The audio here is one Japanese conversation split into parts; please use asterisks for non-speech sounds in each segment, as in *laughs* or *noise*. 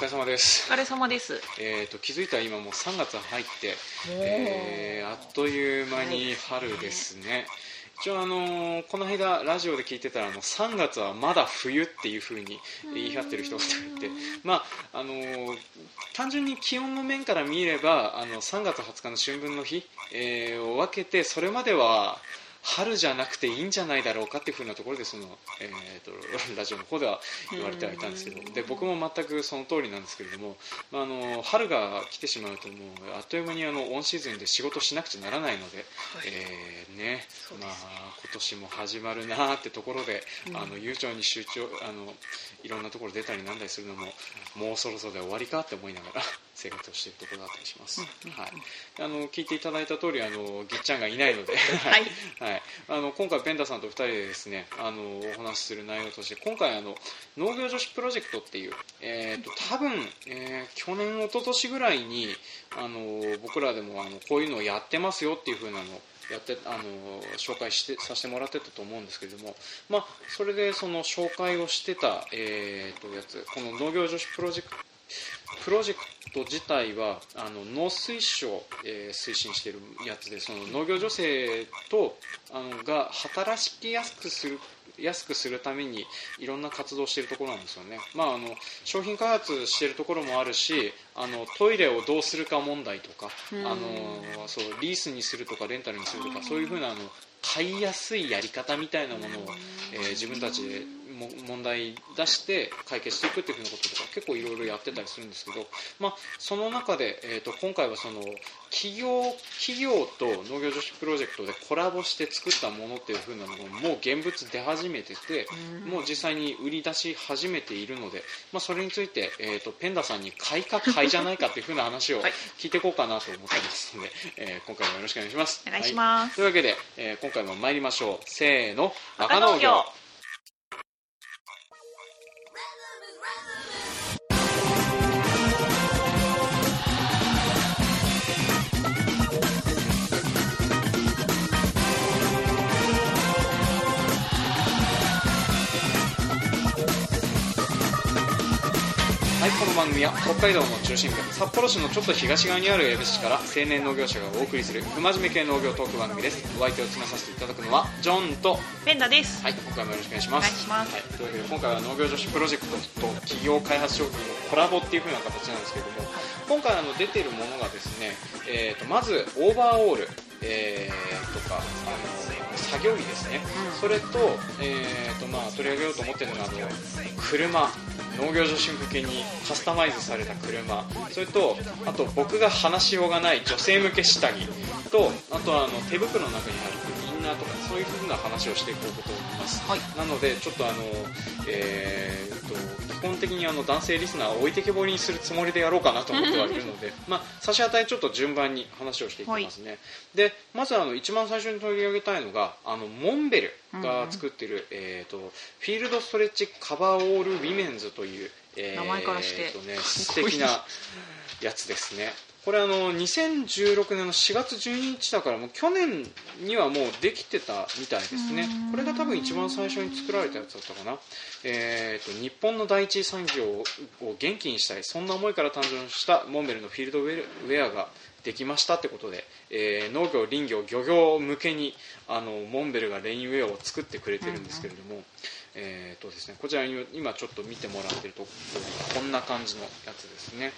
疲れ様です。お疲れ様です。えーと気づいたら今もう3月入って、えーあっという間に春ですね、一応あのーこの間ラジオで聞いてたらあの3月はまだ冬っていう風に言い張ってる人がいてまああのー単純に気温の面から見ればあの3月20日の春分の日、えーを分けてそれまでは春じゃなくていいんじゃないだろうかっていう風なところでその、えー、と *laughs* ラジオの方では言われてはいたんですけどで僕も全くその通りなんですけれども、まあ、あの春が来てしまうともうあっという間にあのオンシーズンで仕事しなくちゃならないので、えーねまあ、今年も始まるなってところで、あの悠長に集中あのいろんなところ出たりなんだりするのももうそろそろで終わりかって思いながら *laughs* 生活をしているところだったりします、はい、あの聞いていただいた通りあのぎっちゃんがいないので、はい。はい、い。あの今回ペンタさんと2人でですねあのお話しする内容として今回あの農業女子プロジェクトっていう、えー、と多分、えー去年一昨年ぐらいにあの僕らでもあのこういうのをやってますよっていう風なのやってあの紹介してさせてもらってたと思うんですけれども、まあ、それでその紹介をしてた、えー、とやつこの農業女子プロジェクトプロジェクト自体はあの農水省、えー推進しているやつでその農業女性とあのが働きやすくする安くするためにいろんな活動をしているところなんですよね、まあ、あの商品開発しているところもあるしあのトイレをどうするか問題とかあのそうリースにするとかレンタルにするとかそういうふうなあの買いやすいやり方みたいなものを、えー自分たちでも問題出して解決していくっていうふうなこととか結構いろいろやってたりするんですけど、まあ、その中で、えー、と今回はその企業企業と農業女子プロジェクトでコラボして作ったものっていうふうなのがもう現物出始めててもう実際に売り出し始めているので、まあ、それについて、えー、とペンダさんに買いか買いじゃないかっていうふうな話をはい。聞いていこうかなと思ってますので、えー今回もよろしくお願いします。お願いします。はい。というわけで、えー今回も参りましょう。せーの。バカ農業番組は北海道の中心部札幌市のちょっと東側にある江別市から青年農業者がお送りする不真面目系農業トーク番組です。お相手を務めさせていただくのはジョンとペンダです。はい今回もよろしくお願いします。お願いします。はい、というわけで今回は農業女子プロジェクトと企業開発商品のコラボっていう風な形なんですけれども今回あの出てるものがですね、えー、とまずオーバーオール、えーとかあの作業着ですね、それと,、えーとまあ、取り上げようと思ってるのがあの車。農業女子向けにカスタマイズされた車。それとあと僕が話しようがない女性向け下着。とあとはあの手袋の中に入ってるインナーとかそういう風な話をしていこうと思います、はい。なのでちょっとあの、えー、と基本的にあの男性リスナーを置いてけぼりにするつもりでやろうかなと思ってはいるので、*laughs* まあ、差し当たりちょっと順番に話をしていきますね、でまずあの一番最初に取り上げたいのがあのモンベルが作ってる、えー、とフィールドストレッチカバーオールウィメンズという、えー名前からして。ね、素敵なやつですねこれあの2016年の4月12日だからもう去年にはもうできてたみたいですね。これが多分一番最初に作られたやつだったかな、えー、と日本の第一次産業を元気にしたいそんな思いから誕生したモンベルのフィールドウェアができましたってことで、えー農業林業漁業向けにあのモンベルがレインウェアを作ってくれてるんですけれども、えーとですね、こちらに今ちょっと見てもらってるとこんな感じのやつですね、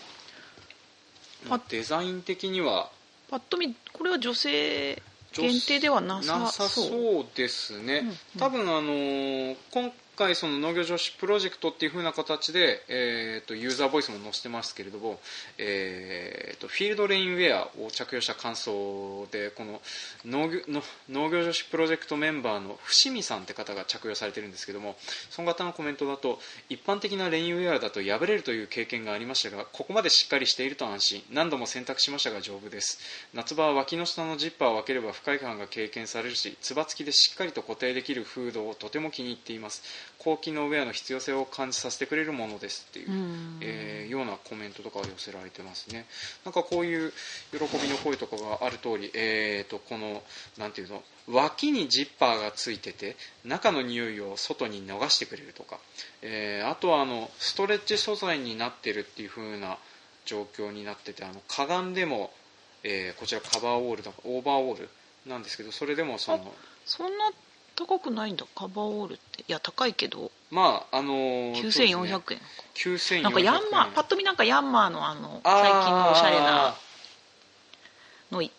まあデザイン的にはパッと見これは女性限定ではなさなさそうですね、うんうん。多分あのー今回その農業女子プロジェクトっていう風な形で、えー、とユーザーボイスも載せてますけれども、えー、とフィールドレインウェアを着用した感想でこの農業の農業女子プロジェクトメンバーの伏見さんって方が着用されてるんですけどもその方のコメントだと一般的なレインウェアだと破れるという経験がありましたがここまでしっかりしていると安心。何度も選択しましたが丈夫です。夏場は脇の下のジッパーを開ければ不快感が経験されるしつば付きでしっかりと固定できるフードをとても気に入っています。高機能ウェアの必要性を感じさせてくれるものですっていう、うん。えーようなコメントとかが寄せられてますね。なんかこういう喜びの声とかがある通り、えー、とこのなんていうの脇にジッパーがついてて中の匂いを外に逃してくれるとか、えーあとはあのストレッチ素材になってるっていう風な状況になっててあのかがんでも、えーこちらカバーオールだオーバーオールなんですけどそれでもそのそんな高くないんだ。カバーオールって。いや高いけど。まああのーそうですね。9400円9400円なんかヤンマーパッと見なんかヤンマーのあの最近のおしゃれなのい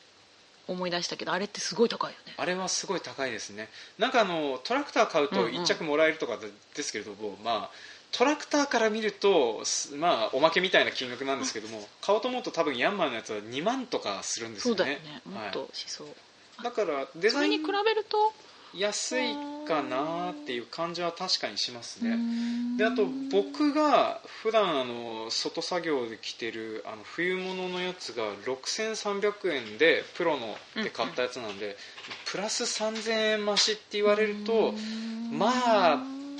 思い出したけどあれってすごい高いよね。あれはすごい高いですね。なんかあのトラクター買うとうんうん。1着もらえるとかでですけれども、まあトラクターから見るとすまあおまけみたいな金額なんですけども買おうと思うと多分ヤンマーのやつは2万とかするんですよね。そうだよね。もっはとしそう、い、だからデそれに比ザインべると安いかなっていう感じは確かにしますね。ねであと僕が普段あの外作業で着てるあの冬物のやつが6300円でプロので買ったやつなんで、プラス3000円増しって言われるとまあ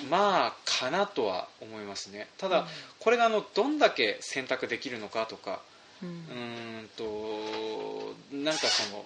まあかなとは思いますね。ただ、これがあのどんだけ選択できるのかとかうん。うーんとなんかその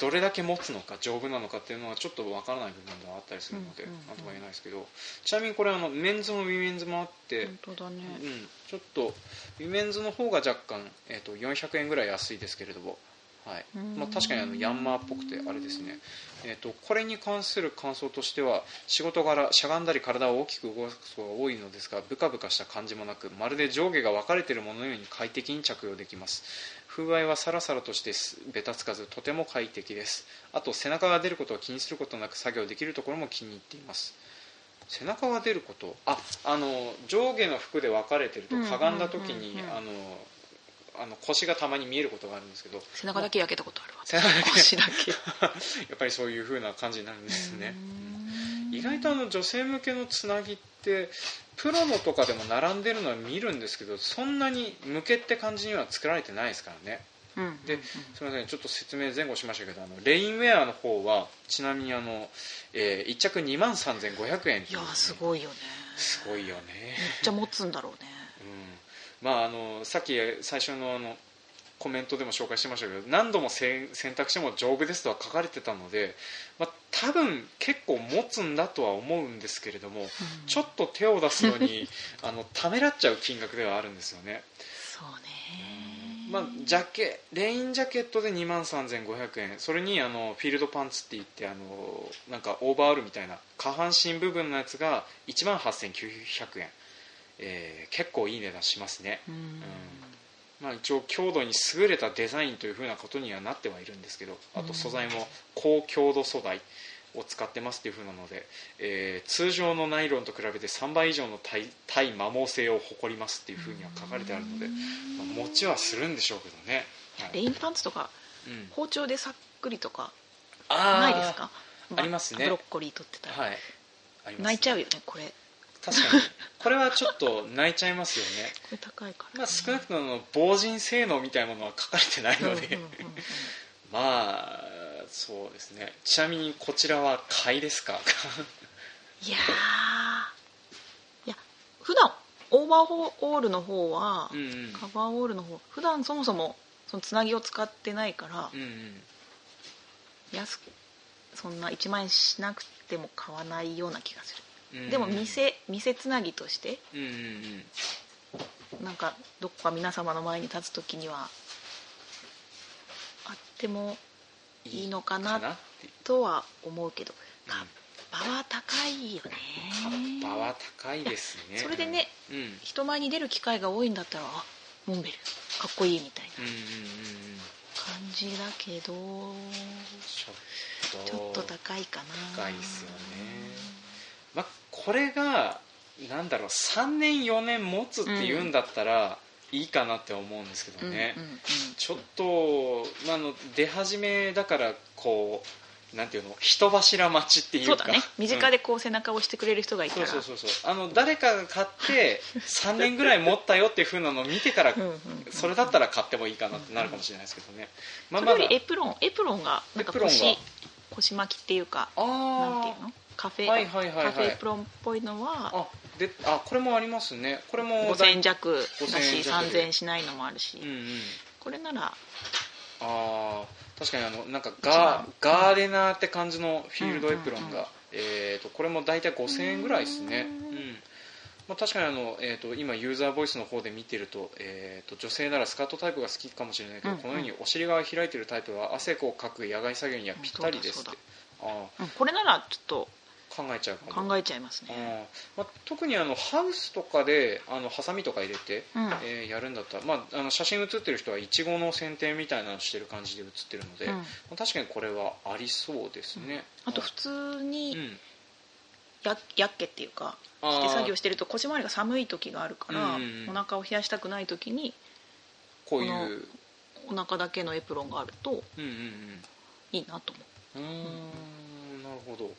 どれだけ持つのか丈夫なのかっていうのはちょっとわからない部分があったりするので、うんうんうんとか言えないですけどちなみにこれあのメンズもウィメンズもあって、本当だね。うん、ちょっとウィメンズの方が若干、えー、と400円ぐらい安いですけれども、はい。うん。まあ、確かにあのヤンマーっぽくてあれですね、えー、とこれに関する感想としては仕事柄しゃがんだり体を大きく動かすことが多いのですがブカブカした感じもなくまるで上下が分かれているもののように快適に着用できます。風合いはサラサラとしてべたつかずとても快適です。あと背中が出ることを気にすることなく作業できるところも気に入っています。背中が出ること？ああの上下の服で分かれてるとうん。かがんだ時にあのあの腰がたまに見えることがあるんですけど。背中だけ焼けたことあるわ。背中だけ。腰だけ。*laughs* やっぱりそういう風な感じになるんですね。うん。意外とあの女性向けのつなぎってプロのとかでも並んでるのは見るんですけどそんなに向けって感じには作られてないですからね。うんで、すみませんちょっと説明前後しましたけどあのレインウェアの方はちなみにあの、え1着2万3500円いやすごいよね。すごいよね。めっちゃ持つんだろうね。うんまあ、あのさっき最初のあのコメントでも紹介してましたけど何度も選択しても丈夫ですとは書かれてたので、まあ、多分結構持つんだとは思うんですけれども、ちょっと手を出すのに *laughs* あのためらっちゃう金額ではあるんですよね、そうね。まあ、ジャケレインジャケットで2万3500円。それにあのフィールドパンツって言ってあのなんかオーバーオールみたいな下半身部分のやつが1万8900円、えー結構いい値段しますね。うん。まあ、一応強度に優れたデザインというふうなことにはなってはいるんですけどあと素材も高強度素材を使ってますというふうなので、えー通常のナイロンと比べて3倍以上の耐耐摩耗性を誇りますっていうふうには書かれてあるので、まあ、持ちはするんでしょうけどね、はい。レインパンツとかうん、包丁でさっくりとかないですか？ありますね。ブロッコリー取ってたら、はい。あります泣いちゃうよねこれ確かに。これはちょっと泣いちゃいますよね。これ高いから、まあ少なくとも防塵性能みたいなものは書かれてないので、まあそうですね。ちなみにこちらは買いですか？いやー。いや普段オーバーオールの方は、うんうん。カバーオールの方普段そもそもそのつなぎを使ってないから、うんうん。安くそんな1万円しなくても買わないような気がする、うんでも店店つなぎとしてうんうんうん。なんかどこか皆様の前に立つ時にはあってもいいのかなとは思うけどカッパは高いよね。カッパは高いですね。それでねうん。うん人前に出る機会が多いんだったらあモンベルかっこいいみたいな感じだけどちょっと。ちょっと高いかな。高いですよね。まあこれがなんだろう3年4年持つっていうんだったらいいかなって思うんですけどね、うんうんうん。ちょっと、まあ、あの出始めだからこうなんていうの人柱待ちっていうか。そうだね。身近で、でこう背中を押してくれる人がいたら、そうそうそうそう。あの誰かが買って *laughs* 3年ぐらい持ったよっていうふうなのを見てからうんうんうんそれだったら買ってもいいかなってなるかもしれないですけどね、まあまだりエプロンエプロンがなんか腰腰巻きっていうかなんていうあの？カフェ、はいはいはいはい。カフェエプロンっぽいのはあであこれもありますね。これも5000円弱だ5000円し弱で3000円しないのもあるし、うんうん。これならあー確かにあのなんかガガーデナーって感じのフィールドエプロンが、うんうんうん。えー、とこれも大体5000円ぐらいですね、うんうんまあ、確かにあの、えー、と今ユーザーボイスの方で見てると,、えー、と女性ならスカートタイプが好きかもしれないけど、うんうん。このようにお尻側が開いてるタイプは汗をかく野外作業にはぴったりですって。そうんこれならちょっとー考えちゃうかも考えちゃいますね、まあ、特にあのハウスとかであのハサミとか入れて、うん。えーやるんだったら、まあ、あの写真写ってる人はいちごの剪定みたいなのしてる感じで写ってるので、うん。まあ確かにこれはありそうですね、あと普通うにん。ややっけっていうかして作業してると腰回りが寒い時があるから、うんうんうん。お腹を冷やしたくない時にこういう。お腹だけのエプロンがあるとうんうんいいなと思う。うんうーんなるほど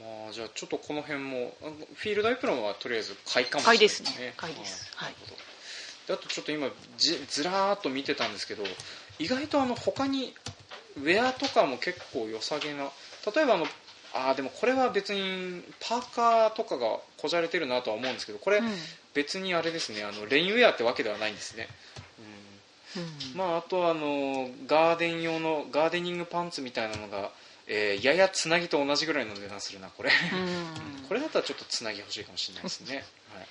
まあじゃあちょっとこの辺もフィールドエプロンはとりあえず買いかもしれないですね。買いです。はい。あとちょっと今じずらーっと見てたんですけど意外とあの他にウェアとかも結構良さげな例えばあのあーでもこれは別にパーカーとかがこじゃれてるなとは思うんですけどこれうん。別にあれですねあのレインウェアってわけではないんですね、うん。うん。まあ、あとはあのガーデン用のガーデニングパンツみたいなのが、えーややつなぎと同じぐらいの値段するなこれ、うん。*laughs* これだったらちょっとつなぎ欲しいかもしれないですね、はい、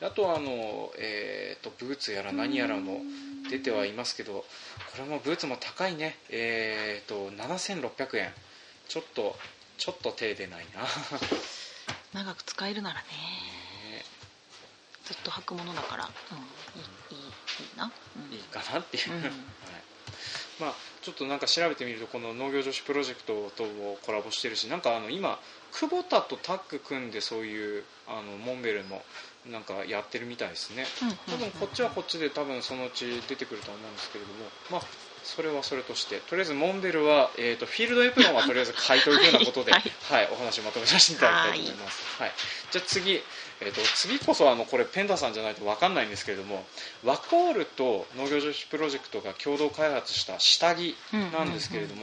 であとはあの、えー、とブーツやら何やらも出てはいますけどこれもブーツも高いね。えー、と7600円。ちょっとちょっと手出ないな。*laughs* 長く使えるならね。ね。ずっと履くものだから、うん、いいいいいいな、うん。いいかなっていう、うん。*laughs* はいまあ、ちょっとなんか調べてみるとこの農業女子プロジェクトとコラボしてるしなんかあの今久保田とタッグ組んでそういうあのモンベルもなんかやってるみたいですね。多分こっちはこっちで多分そのうち出てくると思うんですけれどもまあそれはそれとしてとりあえずモンベルは、えー、とフィールドエプロンはとりあえず買いというふうなことで、ははいいお話をまとめさせていただきたいと思います、はい。じゃあ次、えー、と次こそあのこれペンダさんじゃないと分かんないんですけれどもワコールと農業女子プロジェクトが共同開発した下着なんですけれども、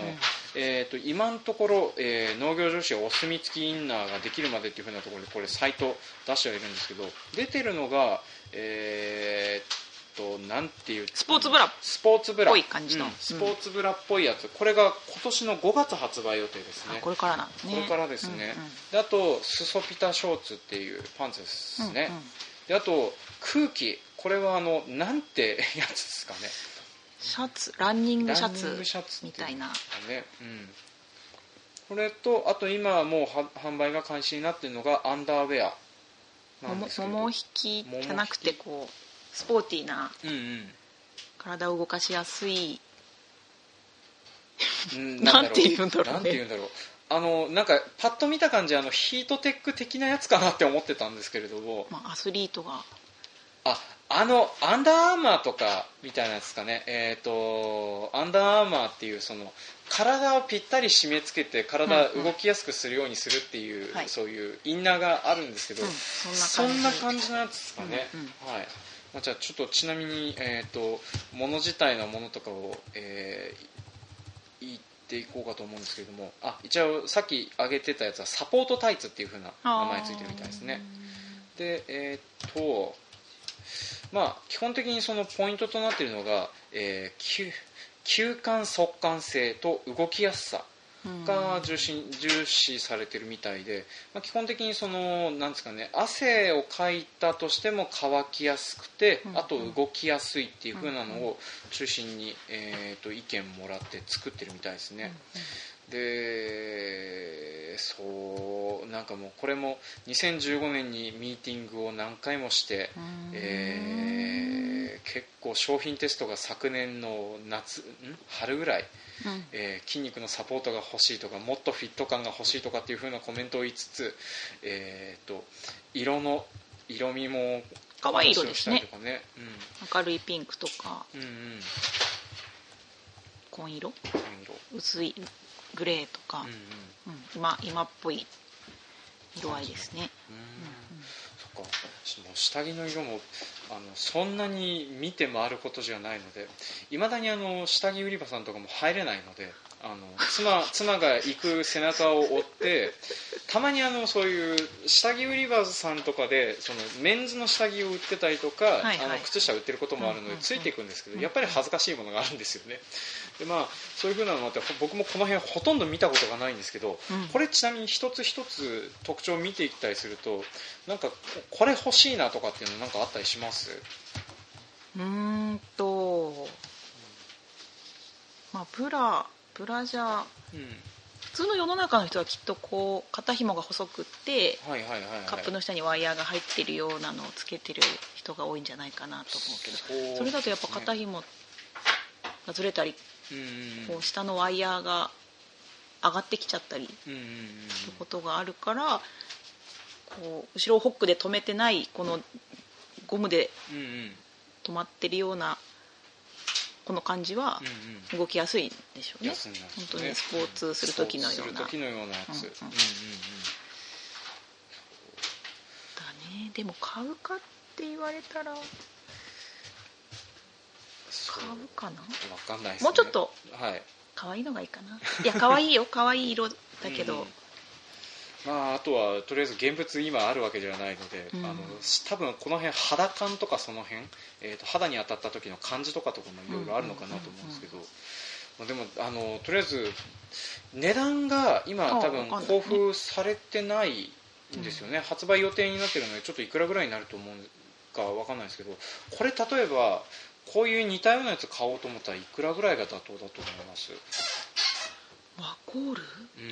今のところ、えー農業女子お墨付きインナーができるまでっていうふうなところでこれサイト出してはいるんですけど出てるのがえーっとなんていう？スポーツブラ。スポーツブラ。ぽい感じの。うん。スポーツブラっぽいやつ、これが今年の5月発売予定ですね。あこれからなんですね。これからですね、うんうん。であとスソピタショーツっていうパンツですね、うんうん。であと空気。これはあのなんてやつですかね。シャツ？ランニングシャツグシャツみたいな。ね、うん、これとあと今はもうは販売が開始になっているのがアンダーウェアもも引きじゃなくてこうスポーティーなうん体を動かしやすい。うん。なんて言うんだろう。ねなんて言うんだろう。あのなんかパッと見た感じあのヒートテック的なやつかなって思ってたんですけれども。まあ、アスリートが。ああのアンダーアーマーとかみたいなやつかね。えっ、とアンダーアーマーっていうその体をぴったり締め付けて体うんうん動きやすくするようにするっていう、はい。そういうインナーがあるんですけど、うん。そそんなんな感じのやつですかね、うんうん。はいまあ、じゃあちょっとちなみに、えー、と物自体のものとかを、えー言っていこうかと思うんですけれども。あ一応さっき挙げてたやつはサポートタイツっていう風な名前ついてるみたいですね。でえっ、とまあ基本的にそのポイントとなっているのが、えー、吸吸汗速乾性と動きやすさ。うんが重視重視されてるみたいで、まあ、基本的にそのなんですかね汗をかいたとしても乾きやすくて、うん。あと動きやすいっていう風なのを中心に、えー、と意見もらって作ってるみたいですね、でそうなんかもうこれも2015年にミーティングを何回もして、うん。えー結構商品テストが昨年の夏ん？春ぐらいうん。えー筋肉のサポートが欲しいとかもっとフィット感が欲しいとかっていう風なコメントを言いつつ、えー、と色の色味も可愛い色ですね。話をしたりとかね明るいピンクとか。うんうんうん。紺色？紺色。薄いグレーとか、うんうん。うん今今っぽい色合いですね、うん。そっか。下着の色もあのそんなに見て回ることじゃないのでいまだにあの下着売り場さんとかも入れないのであの妻妻が行く背中を追ってたまにあのそういう下着売り場さんとかでそのメンズの下着を売ってたりとか、はいはい。あの靴下売ってることもあるのでついていくんですけどうんやっぱり恥ずかしいものがあるんですよね。でまあそういうふうなのもあって僕もこの辺ほとんど見たことがないんですけど、うん。これちなみに一つ一つ特徴を見ていったりするとなんかこれ欲しいなとかっていうのなんかあったりします？うーんとまあブラブラジャー。うん。普通の世の中の人はきっとこう肩紐が細くってはいはいはいはいカップの下にワイヤーが入ってるようなのをつけてる人が多いんじゃないかなと思うけど。それだとやっぱ肩ね紐がずれたりうんうんうん。こう下のワイヤーが上がってきちゃったりすることがあるからこう後ろをホックで止めてないこのゴムで止まってるようなこの感じはうんうん。動きやすいんでしょうね。安いな本当にスポーツする時のような。スポーツする時のようなやつ、うんうんうん。うんうんだね。でも買うかって言われたら買うかな？わかんないね、もうちょっと。はい。可愛いのがいいかな。いや可愛いよ。可愛い色だけど、うんまあ、あとはとりあえず現物今あるわけではないので、うん。あの多分この辺肌感とかその辺、えー、と肌に当たった時の感じとかとかもいろいろあるのかなと思うんですけど、まあでもあのとりあえず値段が今あ多分交付されてないんですよね、発売予定になってるのでちょっといくらぐらいになると思うかわかんないですけどこれ例えばこういう似たようなやつ買おうと思ったらいくらぐらいが妥当だと思います？ワコール、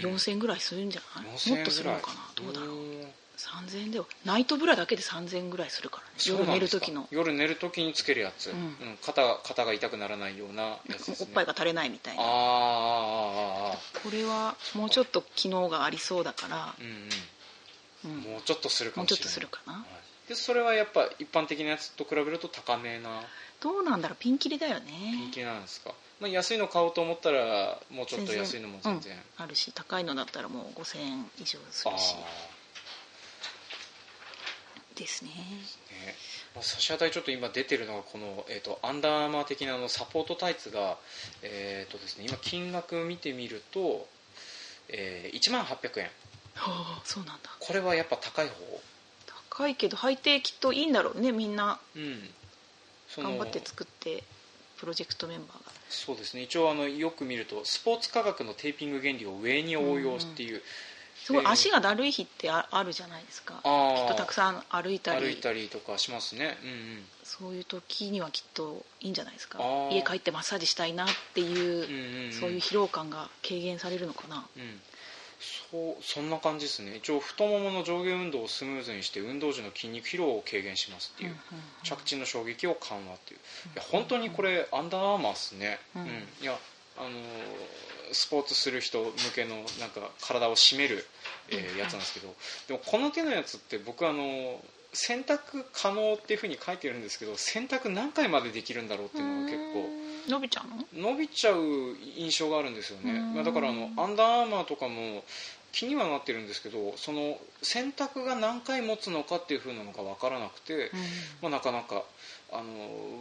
うん。4000円ぐらいするんじゃない？4000もっとするのかな？どうだろう。ーん。3000円ではナイトブラだけで3000円ぐらいするからね。夜寝る時の。夜寝る時につけるやつ、うん。うん。肩が肩が痛くならないようなやつね、おっぱいが垂れないみたいな。あーあこれはもうちょっと機能がありそうだから、うんうん。うん。もうちょっとするかもうちょっもしれないとするかな。はい。でそれはやっぱ一般的なやつと比べると高めな？どうなんだろう？ピンキリだよね。人気なんですか、まあ、安いの買おうと思ったらもうちょっと安いのも全然。うんあるし高いのだったらもう5000円以上すあるし。あですね。ね。まあ差し当たりちょっと今出てるのがこの、えー、とアンダーアーマー的なあのサポートタイツが、えーとですね、今金額見てみると、えー、1万800円。はあそうなんだ。これはやっぱ高い方？高いけど履いてきっといいんだろうねみんな。うん。頑張って作ってプロジェクトメンバーが。そうですね。一応あのよく見るとスポーツ科学のテーピング原理を上に応用っていう、すごいえー足がだるい日ってああるじゃないですか。きっとたくさん歩いたり。歩いたりとかしますね。うんうん。そういう時にはきっといいんじゃないですか。家帰ってマッサージしたいなっていう、うんうんうん。そういう疲労感が軽減されるのかな。うんそうそんな感じですね。一応太ももの上下運動をスムーズにして運動時の筋肉疲労を軽減しますっていう、うんうんうん。着地の衝撃を緩和っていう。いや本当にこれアンダーアーマーっすね、うん。いやあのースポーツする人向けのなんか体を締める、えーうん。やつなんですけどでもこの手のやつって僕あのー選択可能っていうふうに書いてるんですけど選択何回までできるんだろうっていうのが結構うん伸びちゃうの？伸びちゃう印象があるんですよね、うん。まあだからあのアンダーアーマーとかも気にはなってるんですけどその選択が何回持つのかっていう風なのが分からなくて、まあ、なかなかあの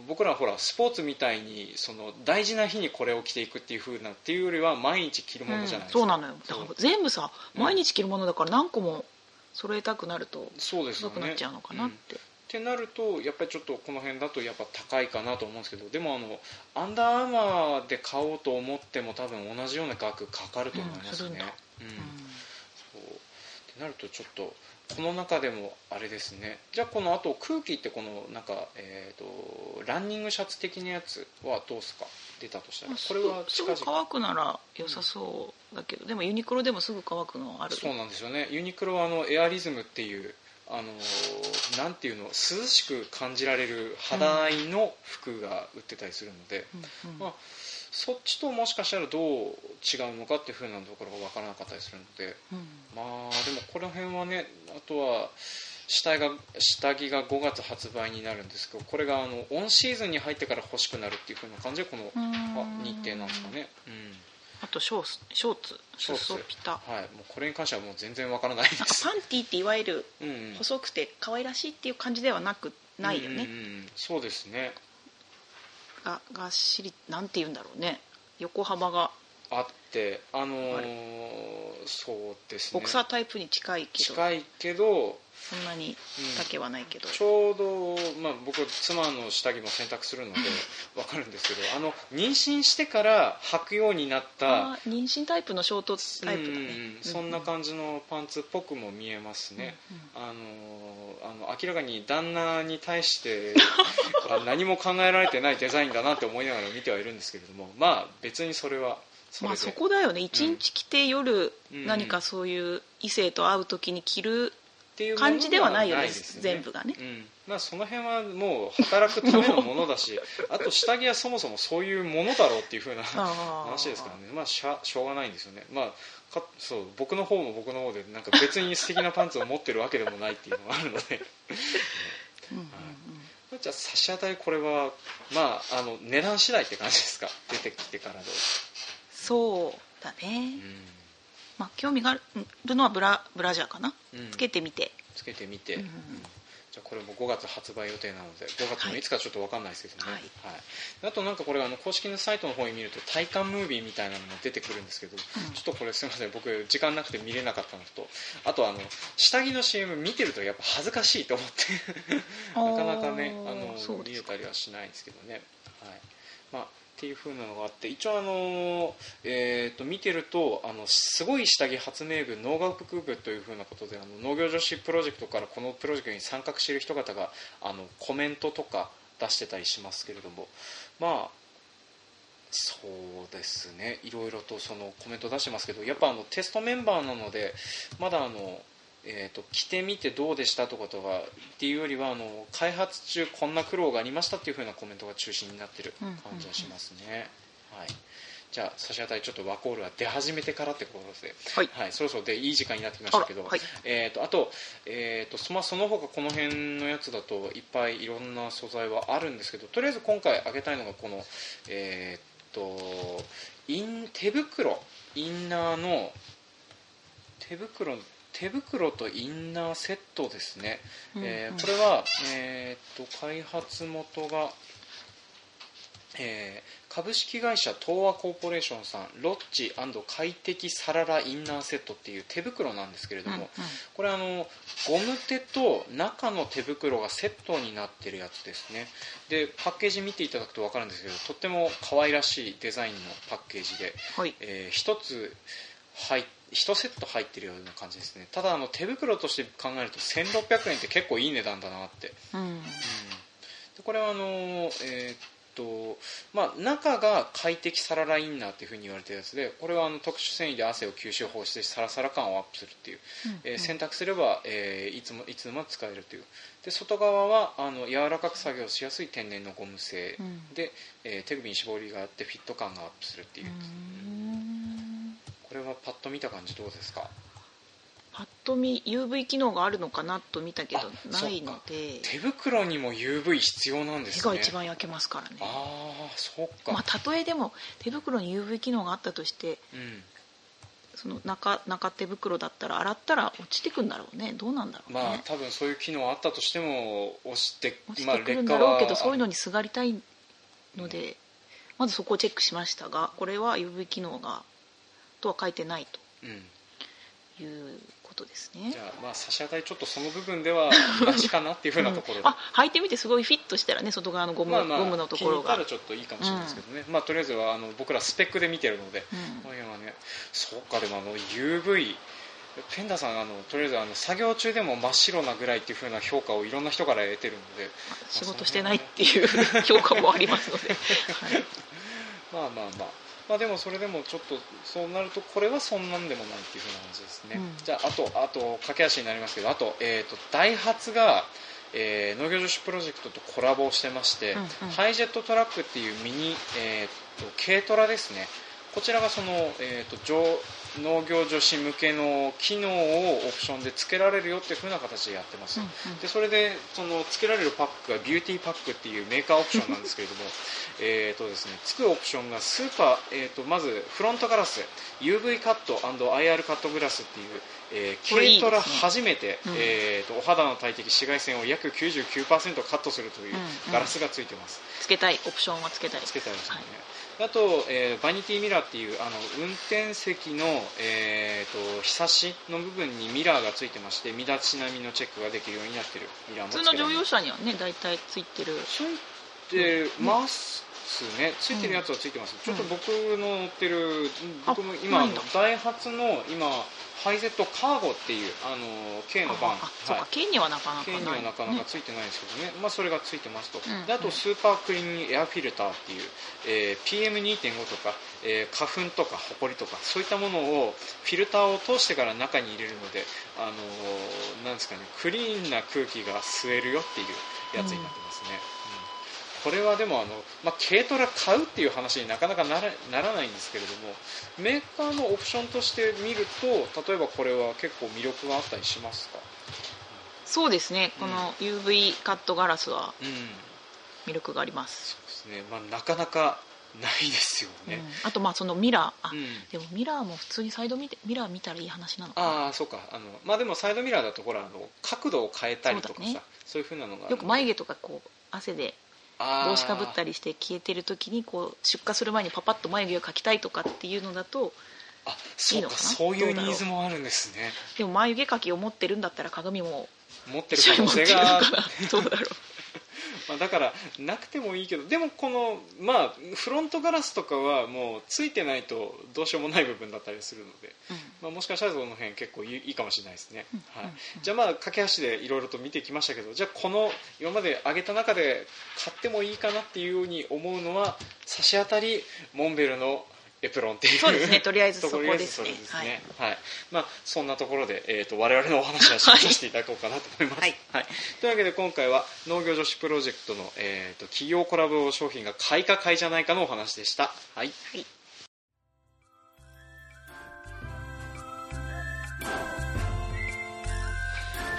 僕らはほらスポーツみたいにその大事な日にこれを着ていくっていう風なっていうよりは毎日着るものじゃないですか、そうなのよ。だから全部さうん。毎日着るものだから何個も揃えたくなるとそうですよね。細くなっちゃうのかなっうんて、ってなるとやっぱりちょっとこの辺だとやっぱ高いかなと思うんですけどでもあのアンダーアーマーで買おうと思っても多分同じような額かかると思いますね。うんそう。ってなるとちょっとこの中でもあれですね。じゃあこのあと空気ってこのなんか、えー、とランニングシャツ的なやつはどうですか？出たとしたら。これはすぐ乾くなら良さそうだけど、でもユニクロでもすぐ乾くのある。そうなんですよね。ユニクロはあのエアリズムっていうあのーなんていうの涼しく感じられる肌合いの服が売ってたりするので、うんうんまあ、そっちともしかしたらどう違うのかっていうふうなところが分からなかったりするのでうん。まあでもこの辺はねあとは下着が下着が5月発売になるんですけどこれがあのオンシーズンに入ってから欲しくなるっていうふうな感じでこの日程なんですかね、うん。あとショーツショーツショーツ。裾ピタ。はい、もうこれに関してはもう全然わからないでなんかすパンティっていわゆる細くて可愛らしいっていう感じではなくないよね、うんうんうん。そうですね。ががっしりなんて言うんだろうね。横幅があってあのーそうですね。ボクサータイプに近いけど。近いけどそんなに丈はないけど、ちょうど、まあ、僕妻の下着も洗濯するので *laughs* 分かるんですけどあの妊娠してから履くようになった妊娠タイプのショートタイプだね、うんうんそんな感じのパンツっぽくも見えますね、あのあの明らかに旦那に対して *laughs* は何も考えられてないデザインだなって思いながら見てはいるんですけれどもまあ別にそれはまあそこだよね。一日着て夜うん。何かそういう異性と会う時に着るっていうもの感じではないよねです全部がね。うん。まあ、その辺はもう働くためのものだし *laughs* あと下着はそもそもそういうものだろうっていうふうな話ですからね、まあ、しゃしょうがないんですよね、まあ、かそう僕の方も僕の方でなんか別に素敵なパンツを持ってるわけでもないっていうのがあるので。*laughs* うんうんうん。じゃあ差し当たりこれは、まあ、あの値段次第って感じですか？出てきてからで、そうだね、うん。まあ、興味があるのはブラブラジャーかな、うん。つけてみて。つけてみて、うんうんじゃあこれも5月発売予定なので5月のい。つかちょっと分かんないですけどね、はい。はい。あとなんかこれあの公式のサイトの方に見ると体感ムービーみたいなのも出てくるんですけど、ちょっとこれすみません僕時間なくて見れなかったのとあとあの下着の CM 見てるとやっぱ恥ずかしいと思って。*laughs* なかなかねあの見れたりはしないんですけどね、はい。まあ、っていう風なのがあって一応あの、えー、と見てるとあのすごい下着発明部農学部という風なことであの農業女子プロジェクトからこのプロジェクトに参画している人方があのコメントとか出してたりしますけれどもまあそうですね。いろいろとそのコメント出してますけどやっぱあのテストメンバーなのでまだあの、えー、と着てみてどうでしたとかとかっていうよりはあの開発中こんな苦労がありましたっていう風なコメントが中心になってる感じはしますね、はい。じゃあ差し当たりちょっとワコールが出始めてからってことで、はい。はい、そろそろでいい時間になってきましたけどあらはい。えー、とあと,、えーとそまあその他この辺のやつだといっぱいいろんな素材はあるんですけどとりあえず今回挙げたいのがこの、えー、とイン手袋インナーの手袋手袋とインナーセットですね、えーうん。うんこれは、えー、と開発元が、えー株式会社東和コーポレーションさんロッチ快適サララインナーセットっていう手袋なんですけれども、うんうん。これあのゴム手と中の手袋がセットになってるやつですね。でパッケージ見ていただくと分かるんですけどとっても可愛らしいデザインのパッケージで、はい。え1つ入1セット入ってるような感じですね。ただあの手袋として考えると1600円って結構いい値段だなって、うん。うん、でこれはあのえーっとまあ、中が快適サララインナーっていうふうに言われてるやつでこれはあの特殊繊維で汗を吸収放出しサラサラ感をアップするっていう。えー選択すれば、えーいつもいつでも使えるという。で外側はあの柔らかく作業しやすい天然のゴム製うん。で、えー手首に絞りがあってフィット感がアップするっていう、うんこれはパッと見た感じどうですか？パッと見 UV 機能があるのかなと見たけどあないので。手袋にも UV 必要なんですね。手が一番焼けますからね。ああそうか、まあたとえでも手袋に UV 機能があったとしてうん。その中中手袋だったら洗ったら落ちてくんだろうね。どうなんだろうね、まあ多分そういう機能あったとしても押して落ちまあてくるんだろうけど、そういうのにすがりたいのでまずそこをチェックしましたがこれは UV 機能がとは書いてないうん。ということですね。じゃあまあ差し当たりちょっとその部分では *laughs* なしかなっていうふうなところで、うんあ履いてみてすごいフィットしたらね外側のゴム,、まあまあゴムのところが。気にちょっといいかもしれないですけどね、まあとりあえずはあの僕らスペックで見てるので、うん。この辺はねそうかでもあの UV ペンダさんあのとりあえずあの作業中でも真っ白なぐらいっていう風な評価をいろんな人から得てるので。仕事してないっていう評価もありますので、はい。*laughs* まあまあまあまあでもそれでもちょっとそうなるとこれはそんなんでもないっていう風な感じですね、うん。じゃああとあと駆け足になりますけどあと,、えー、とダイハツが、えー農業女子プロジェクトとコラボをしてまして、うんうん。ハイジェットトラックっていうミニ、えー、と軽トラですね。こちらがその、えー、と上農業女子向けの機能をオプションで付けられるよっていう風な形でやってます、うんうん。でそれでその付けられるパックがビューティーパックっていうメーカーオプションなんですけれどもえーとですね付くオプションがスーパー、えー、とまずフロントガラス UV カット &IR カットグラスっていう、えー軽トラ初めて、うん。えー、とお肌の大敵紫外線を約99%カットするといううんうんガラスがついてます、つけたいオプションはつけたい。つけたいですよね、あと、えーバニティミラーっていうあの運転席の、えー、とひさしの部分にミラーがついてまして身だしなみのチェックができるようになってる。ミラーも普通の乗用車にはね大体ついてる。ついてますね。ついてるやつはついてます、ちょっと僕の乗ってる僕も今ダイハツの今ハイゼットカーゴっていうあの K のバン。あそうか、K にはなかなか K にはなかなかねついてないんですけどね、まあ、それがついてますと、うん。であとスーパークリーンエアフィルターっていう、えー PM2.5 とか、えー花粉とかホコリとかそういったものをフィルターを通してから中に入れるので、あのーなんですかね、クリーンな空気が吸えるよっていうやつになってますね、うんこれはでもあの、まあ、軽トラ買うっていう話になかなかならならないんですけれどもメーカーのオプションとして見ると例えばこれは結構魅力があったりしますか、そうですね。うん。この UV カットガラスはうん。魅力があります、そうですね、まあ、なかなかないですよね、うん。あとまあそのミラー。あ、うん。でもミラーも普通にサイド見てミラー見たらいい話なのかな。ああそうか。あのまあでもサイドミラーだとほらあの角度を変えたりとかさそうね。いうふうなのがよく眉毛とかこう汗で毛帽子かぶったりして消えてる時にこう出荷する前にパパッと眉毛を描きたいとかっていうのだといいのかな？そういうニーズもあるんですね。でも眉毛描きを持ってるんだったら鏡も持ってる可能に持 *laughs* ってるの性がどうだろう？まあだからなくてもいいけどでもこのまあフロントガラスとかはもうついてないとどうしようもない部分だったりするので、まあ、もしかしたらその辺結構いいかもしれないですね、はい、じゃあまあ駆け足でいろいろと見てきましたけどじゃあこの今まで挙げた中で買ってもいいかなっていうように思うのは差し当たりモンベルのエプロンっていう。そうですね。*laughs* とりあえずそこですね。それですね。はい。まあ、そんなところで、えー、と我々のお話はさせていただこうかなと思います、はい。というわけで今回は農業女子プロジェクトの、えー、と企業コラボ商品が買いか買いじゃないかのお話でした。はい。はい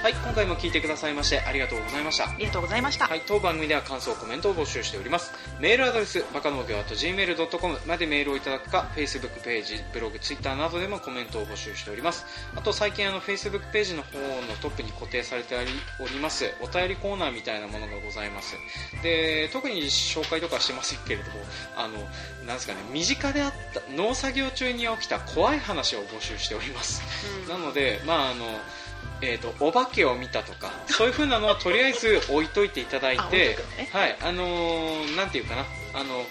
はい、今回も聞いてくださいましてありがとうございましたありがとうございました、はい、当番組では感想、コメントを募集しております。メールアドレス、バカ農業 .gmail.com までメールをいただくか、Facebook ページ、ブログ、Twitter などでもコメントを募集しております。あと、最近あの、Facebook ページの方のトップに固定されております、お便りコーナーみたいなものがございます。で、特に紹介とかはしてませんけれども、あの、なんですかね、身近であった、農作業中に起きた怖い話を募集しております。なので、まああの、えー、とお化けを見たとかそういうふうなのはとりあえず置いといていただいてねはいあのーなんていうかなあの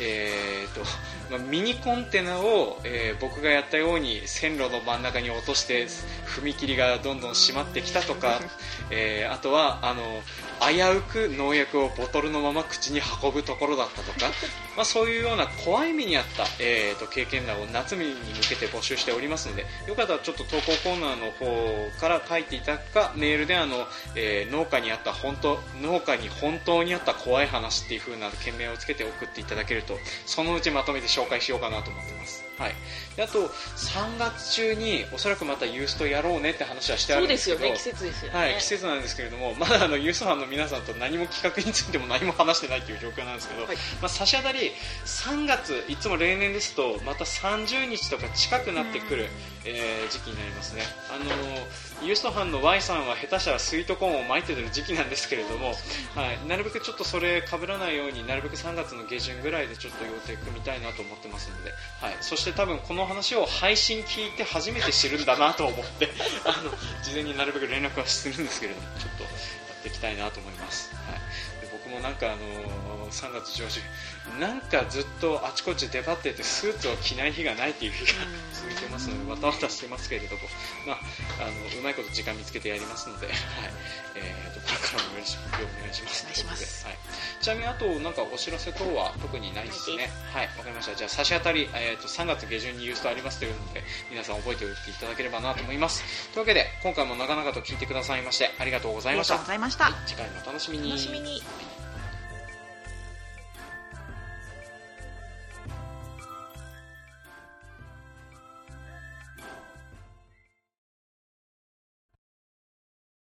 えーとまあミニコンテナを、えー僕がやったように線路の真ん中に落として踏切がどんどん閉まってきたとか、*laughs* えーあとはあの危うく農薬をボトルのまま口に運ぶところだったとか、*laughs* まあ、そういうような怖い目にあった、えー、と経験談を夏に向けて募集しておりますのでよかったらちょっと投稿コーナーの方から書いていただくかメールであの、えー農家にあった本当農家に本当にあった怖い話っていう風な件名をつけて送っていただけるとそのうちまとめて紹介しようかなと思ってます。はい、であと3月中におそらくまたユーストやろうねって話はしてあそるですけどうんですよね。季節ですよね、はい、季節なんですけれども、まだあのユースファンの皆さんと何も企画についても何も話してないという状況なんですけど、はい。まあ、差し当たり3月、いつも例年ですとまた30日とか近くなってくる、えー時期になりますね。あのユーストファンの Y さんは下手したらスイートコーンを巻いてる時期なんですけれども、はい、なるべくちょっとそれ被らないようになるべく3月の下旬ぐらいでちょっと予定組みたいなと思ってますので、はい、そして多分この話を配信聞いて初めて知るんだなと思って *laughs* あの事前になるべく連絡はするんですけれどもちょっとやっていきたいなと思います、はい、で僕もなんかあのー3月上旬なんかずっとあちこち出張っててスーツを着ない日がないっていう日が続いてますのでわたわたしてますけれども、まあ、あのうまいこと時間見つけてやりますので、はい。えー、からもよろしくお願いします。お願いします。はい、ちなみにあとなんかお知らせ等は特にないですね。はい。わかりました。じゃあ差し当たり、えー、と3月下旬にユーストありますというので皆さん覚えておいていただければなと思います。というわけで今回も長々と聞いてくださいましてありがとうございました。ありがとうございました。次回もお楽しみに。楽しみに。はい